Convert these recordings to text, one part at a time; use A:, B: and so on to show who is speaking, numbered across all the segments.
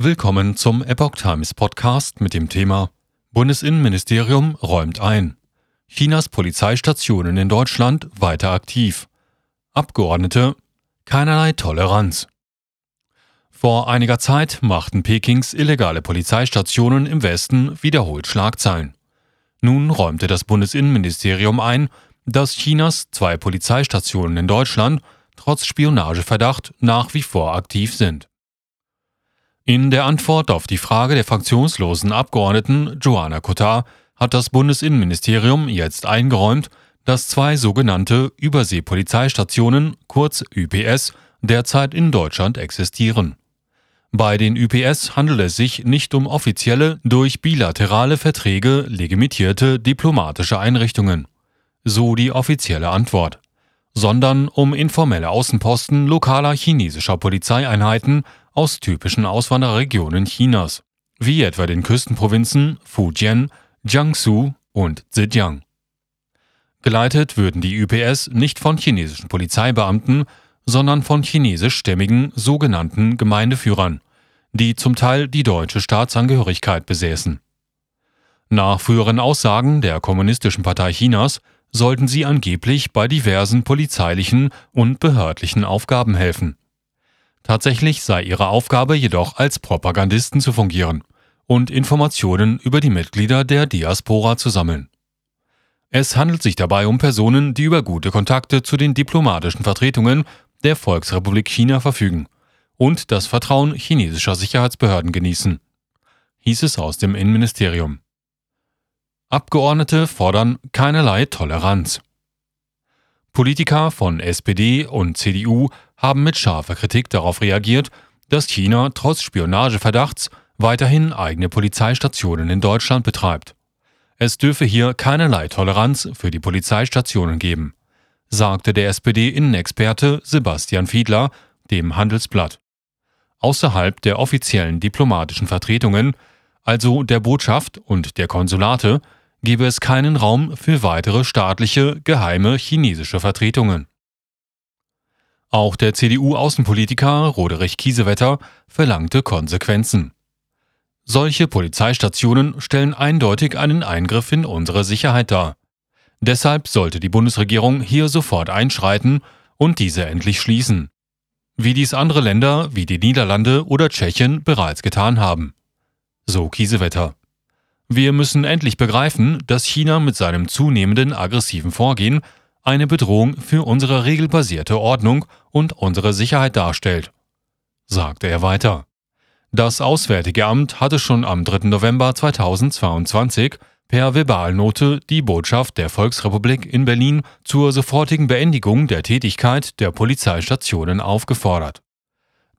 A: Willkommen zum Epoch Times Podcast mit dem Thema Bundesinnenministerium räumt ein. Chinas Polizeistationen in Deutschland weiter aktiv. Abgeordnete keinerlei Toleranz. Vor einiger Zeit machten Pekings illegale Polizeistationen im Westen wiederholt Schlagzeilen. Nun räumte das Bundesinnenministerium ein, dass Chinas zwei Polizeistationen in Deutschland trotz Spionageverdacht nach wie vor aktiv sind. In der Antwort auf die Frage der fraktionslosen Abgeordneten Joanna Kotar hat das Bundesinnenministerium jetzt eingeräumt, dass zwei sogenannte Überseepolizeistationen, kurz UPS, derzeit in Deutschland existieren. Bei den UPS handelt es sich nicht um offizielle, durch bilaterale Verträge legitimierte diplomatische Einrichtungen, so die offizielle Antwort, sondern um informelle Außenposten lokaler chinesischer Polizeieinheiten aus typischen Auswanderregionen Chinas, wie etwa den Küstenprovinzen Fujian, Jiangsu und Zhejiang. Geleitet würden die UPS nicht von chinesischen Polizeibeamten, sondern von chinesischstämmigen sogenannten Gemeindeführern, die zum Teil die deutsche Staatsangehörigkeit besäßen. Nach früheren Aussagen der Kommunistischen Partei Chinas sollten sie angeblich bei diversen polizeilichen und behördlichen Aufgaben helfen. Tatsächlich sei ihre Aufgabe jedoch als Propagandisten zu fungieren und Informationen über die Mitglieder der Diaspora zu sammeln. Es handelt sich dabei um Personen, die über gute Kontakte zu den diplomatischen Vertretungen der Volksrepublik China verfügen und das Vertrauen chinesischer Sicherheitsbehörden genießen, hieß es aus dem Innenministerium. Abgeordnete fordern keinerlei Toleranz. Politiker von SPD und CDU haben mit scharfer Kritik darauf reagiert, dass China trotz Spionageverdachts weiterhin eigene Polizeistationen in Deutschland betreibt. Es dürfe hier keinerlei Toleranz für die Polizeistationen geben, sagte der SPD-Innenexperte Sebastian Fiedler dem Handelsblatt. Außerhalb der offiziellen diplomatischen Vertretungen, also der Botschaft und der Konsulate, gebe es keinen Raum für weitere staatliche, geheime chinesische Vertretungen. Auch der CDU-Außenpolitiker Roderich Kiesewetter verlangte Konsequenzen. Solche Polizeistationen stellen eindeutig einen Eingriff in unsere Sicherheit dar. Deshalb sollte die Bundesregierung hier sofort einschreiten und diese endlich schließen. Wie dies andere Länder wie die Niederlande oder Tschechien bereits getan haben. So Kiesewetter. Wir müssen endlich begreifen, dass China mit seinem zunehmenden aggressiven Vorgehen eine Bedrohung für unsere regelbasierte Ordnung und unsere Sicherheit darstellt, sagte er weiter. Das Auswärtige Amt hatte schon am 3. November 2022 per Verbalnote die Botschaft der Volksrepublik in Berlin zur sofortigen Beendigung der Tätigkeit der Polizeistationen aufgefordert.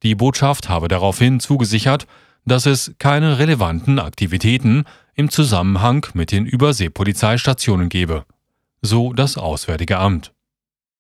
A: Die Botschaft habe daraufhin zugesichert, dass es keine relevanten Aktivitäten im Zusammenhang mit den Überseepolizeistationen gebe, so das Auswärtige Amt.